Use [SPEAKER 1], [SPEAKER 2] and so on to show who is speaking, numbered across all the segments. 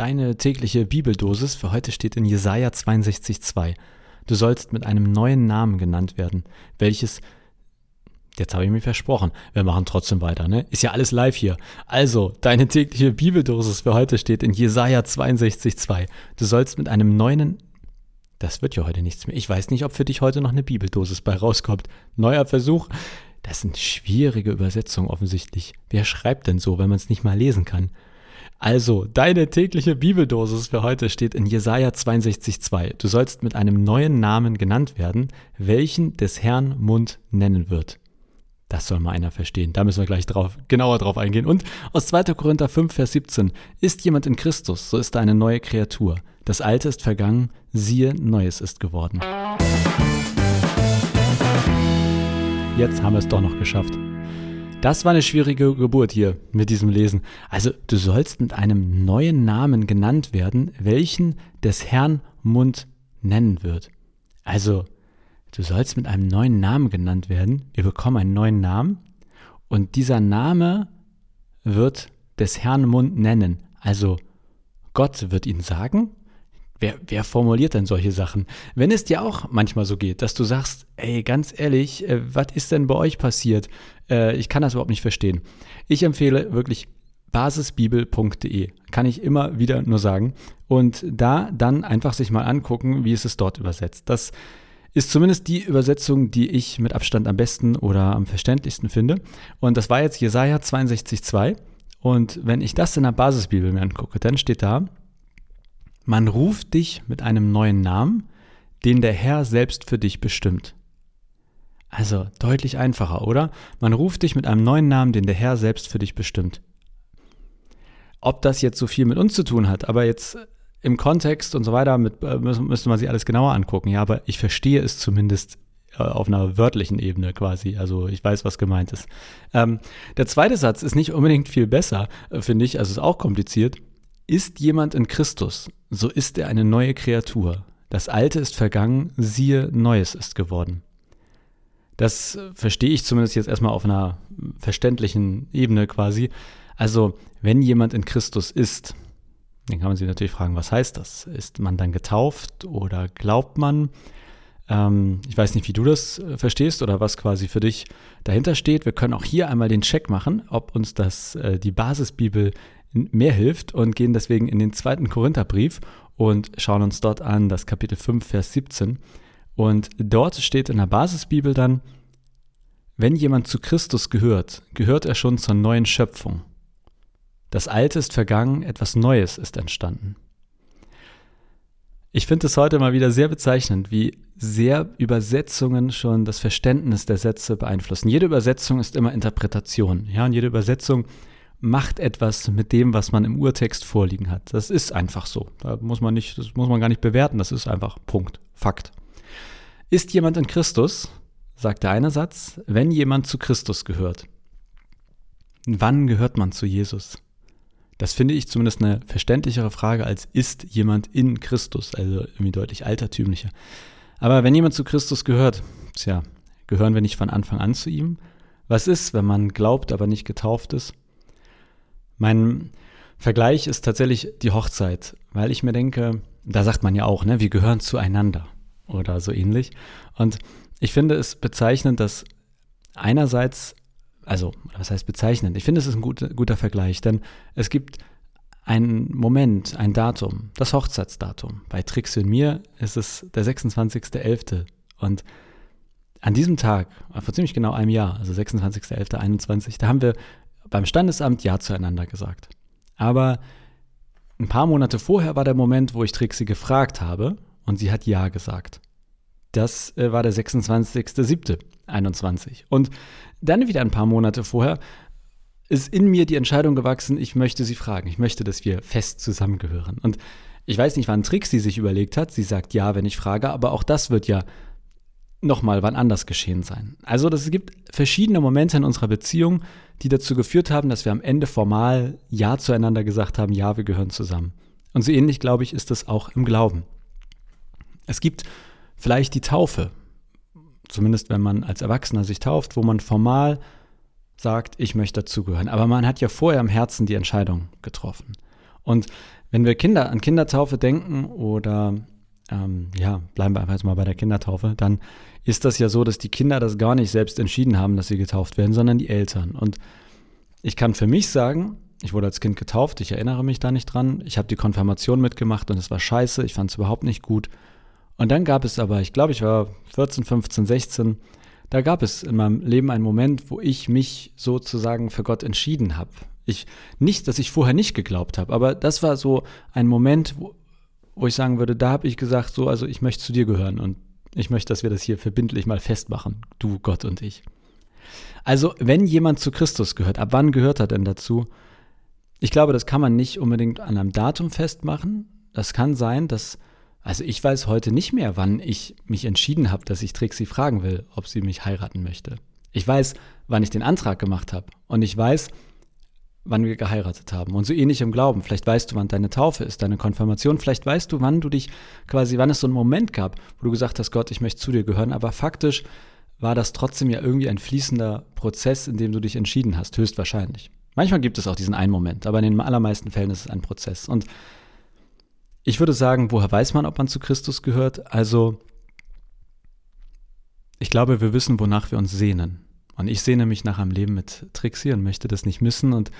[SPEAKER 1] Deine tägliche Bibeldosis für heute steht in Jesaja 62,2. Du sollst mit einem neuen Namen genannt werden, welches Jetzt habe ich mir versprochen. Wir machen trotzdem weiter, ne? Ist ja alles live hier. Also, deine tägliche Bibeldosis für heute steht in Jesaja 62,2. Du sollst mit einem neuen. Das wird ja heute nichts mehr. Ich weiß nicht, ob für dich heute noch eine Bibeldosis bei rauskommt. Neuer Versuch. Das sind schwierige Übersetzungen offensichtlich. Wer schreibt denn so, wenn man es nicht mal lesen kann? Also, deine tägliche Bibeldosis für heute steht in Jesaja 62,2. Du sollst mit einem neuen Namen genannt werden, welchen des Herrn Mund nennen wird. Das soll mal einer verstehen. Da müssen wir gleich drauf, genauer drauf eingehen. Und aus 2. Korinther 5, Vers 17. Ist jemand in Christus, so ist er eine neue Kreatur. Das Alte ist vergangen, siehe, Neues ist geworden. Jetzt haben wir es doch noch geschafft. Das war eine schwierige Geburt hier mit diesem Lesen. Also du sollst mit einem neuen Namen genannt werden, welchen des Herrn Mund nennen wird. Also du sollst mit einem neuen Namen genannt werden. Wir bekommen einen neuen Namen und dieser Name wird des Herrn Mund nennen. Also Gott wird ihn sagen Wer, wer formuliert denn solche Sachen? Wenn es dir auch manchmal so geht, dass du sagst, ey, ganz ehrlich, äh, was ist denn bei euch passiert? Äh, ich kann das überhaupt nicht verstehen. Ich empfehle wirklich basisbibel.de. Kann ich immer wieder nur sagen. Und da dann einfach sich mal angucken, wie ist es dort übersetzt. Das ist zumindest die Übersetzung, die ich mit Abstand am besten oder am verständlichsten finde. Und das war jetzt Jesaja 62,2. Und wenn ich das in der Basisbibel mir angucke, dann steht da, man ruft dich mit einem neuen Namen, den der Herr selbst für dich bestimmt. Also deutlich einfacher, oder? Man ruft dich mit einem neuen Namen, den der Herr selbst für dich bestimmt. Ob das jetzt so viel mit uns zu tun hat, aber jetzt im Kontext und so weiter mit, äh, müsste man sich alles genauer angucken. Ja, aber ich verstehe es zumindest äh, auf einer wörtlichen Ebene quasi. Also ich weiß, was gemeint ist. Ähm, der zweite Satz ist nicht unbedingt viel besser, äh, finde ich. Also ist auch kompliziert. Ist jemand in Christus, so ist er eine neue Kreatur. Das Alte ist vergangen, siehe, Neues ist geworden. Das verstehe ich zumindest jetzt erstmal auf einer verständlichen Ebene quasi. Also, wenn jemand in Christus ist, dann kann man sich natürlich fragen, was heißt das? Ist man dann getauft oder glaubt man? Ähm, ich weiß nicht, wie du das äh, verstehst oder was quasi für dich dahinter steht. Wir können auch hier einmal den Check machen, ob uns das äh, die Basisbibel mehr hilft und gehen deswegen in den zweiten Korintherbrief und schauen uns dort an das Kapitel 5, Vers 17. Und dort steht in der Basisbibel dann, wenn jemand zu Christus gehört, gehört er schon zur neuen Schöpfung. Das Alte ist vergangen, etwas Neues ist entstanden. Ich finde es heute mal wieder sehr bezeichnend, wie sehr Übersetzungen schon das Verständnis der Sätze beeinflussen. Jede Übersetzung ist immer Interpretation. Ja, und jede Übersetzung macht etwas mit dem, was man im Urtext vorliegen hat. Das ist einfach so. Da muss man nicht, das muss man gar nicht bewerten. Das ist einfach Punkt. Fakt. Ist jemand in Christus, sagt der eine Satz, wenn jemand zu Christus gehört. Wann gehört man zu Jesus? Das finde ich zumindest eine verständlichere Frage als ist jemand in Christus, also irgendwie deutlich altertümlicher. Aber wenn jemand zu Christus gehört, tja, gehören wir nicht von Anfang an zu ihm? Was ist, wenn man glaubt, aber nicht getauft ist? Mein Vergleich ist tatsächlich die Hochzeit, weil ich mir denke, da sagt man ja auch, ne, wir gehören zueinander oder so ähnlich. Und ich finde es bezeichnend, dass einerseits, also was heißt bezeichnend? Ich finde, es ist ein guter, guter Vergleich, denn es gibt einen Moment, ein Datum, das Hochzeitsdatum. Bei Trix und mir ist es der 26.11. Und an diesem Tag, vor ziemlich genau einem Jahr, also 26.11.21, da haben wir beim Standesamt Ja zueinander gesagt. Aber ein paar Monate vorher war der Moment, wo ich Trixie gefragt habe und sie hat Ja gesagt. Das äh, war der 26.07.21. Und dann wieder ein paar Monate vorher ist in mir die Entscheidung gewachsen, ich möchte sie fragen. Ich möchte, dass wir fest zusammengehören. Und ich weiß nicht, wann Trixie sich überlegt hat. Sie sagt ja, wenn ich frage, aber auch das wird ja nochmal wann anders geschehen sein. Also es gibt verschiedene Momente in unserer Beziehung, die dazu geführt haben, dass wir am Ende formal Ja zueinander gesagt haben, ja, wir gehören zusammen. Und so ähnlich, glaube ich, ist es auch im Glauben. Es gibt vielleicht die Taufe, zumindest wenn man als Erwachsener sich tauft, wo man formal sagt, ich möchte dazugehören. Aber man hat ja vorher im Herzen die Entscheidung getroffen. Und wenn wir Kinder an Kindertaufe denken oder ähm, ja, bleiben wir einfach jetzt mal bei der Kindertaufe, dann ist das ja so, dass die Kinder das gar nicht selbst entschieden haben, dass sie getauft werden, sondern die Eltern. Und ich kann für mich sagen, ich wurde als Kind getauft, ich erinnere mich da nicht dran. Ich habe die Konfirmation mitgemacht und es war scheiße, ich fand es überhaupt nicht gut. Und dann gab es aber, ich glaube, ich war 14, 15, 16, da gab es in meinem Leben einen Moment, wo ich mich sozusagen für Gott entschieden habe. Ich, nicht, dass ich vorher nicht geglaubt habe, aber das war so ein Moment, wo, wo ich sagen würde, da habe ich gesagt, so, also ich möchte zu dir gehören und ich möchte, dass wir das hier verbindlich mal festmachen, du, Gott und ich. Also, wenn jemand zu Christus gehört, ab wann gehört er denn dazu? Ich glaube, das kann man nicht unbedingt an einem Datum festmachen. Das kann sein, dass, also ich weiß heute nicht mehr, wann ich mich entschieden habe, dass ich Trixie fragen will, ob sie mich heiraten möchte. Ich weiß, wann ich den Antrag gemacht habe. Und ich weiß, wann wir geheiratet haben. Und so ähnlich im Glauben. Vielleicht weißt du, wann deine Taufe ist, deine Konfirmation. Vielleicht weißt du, wann du dich quasi, wann es so einen Moment gab, wo du gesagt hast, Gott, ich möchte zu dir gehören. Aber faktisch war das trotzdem ja irgendwie ein fließender Prozess, in dem du dich entschieden hast, höchstwahrscheinlich. Manchmal gibt es auch diesen einen Moment, aber in den allermeisten Fällen ist es ein Prozess. Und ich würde sagen, woher weiß man, ob man zu Christus gehört? Also, ich glaube, wir wissen, wonach wir uns sehnen. Und ich sehne mich nach einem Leben mit Trixie und möchte das nicht missen. Und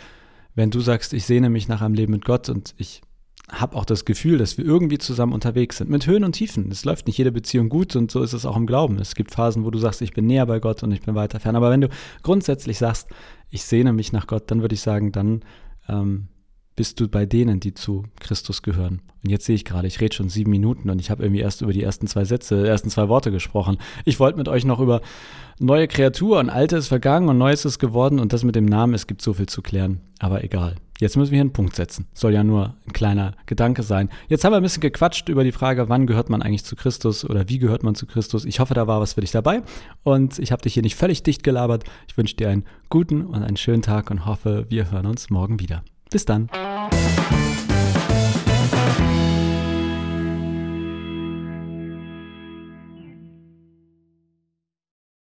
[SPEAKER 1] wenn du sagst, ich sehne mich nach einem Leben mit Gott und ich habe auch das Gefühl, dass wir irgendwie zusammen unterwegs sind, mit Höhen und Tiefen. Es läuft nicht jede Beziehung gut und so ist es auch im Glauben. Es gibt Phasen, wo du sagst, ich bin näher bei Gott und ich bin weiter fern. Aber wenn du grundsätzlich sagst, ich sehne mich nach Gott, dann würde ich sagen, dann ähm, bist du bei denen, die zu Christus gehören. Und jetzt sehe ich gerade, ich rede schon sieben Minuten und ich habe irgendwie erst über die ersten zwei Sätze, ersten zwei Worte gesprochen. Ich wollte mit euch noch über neue Kreatur und Alte ist vergangen und Neues ist geworden und das mit dem Namen, es gibt so viel zu klären. Aber egal. Jetzt müssen wir hier einen Punkt setzen. Soll ja nur ein kleiner Gedanke sein. Jetzt haben wir ein bisschen gequatscht über die Frage, wann gehört man eigentlich zu Christus oder wie gehört man zu Christus. Ich hoffe, da war was für dich dabei und ich habe dich hier nicht völlig dicht gelabert. Ich wünsche dir einen guten und einen schönen Tag und hoffe, wir hören uns morgen wieder. Bis dann.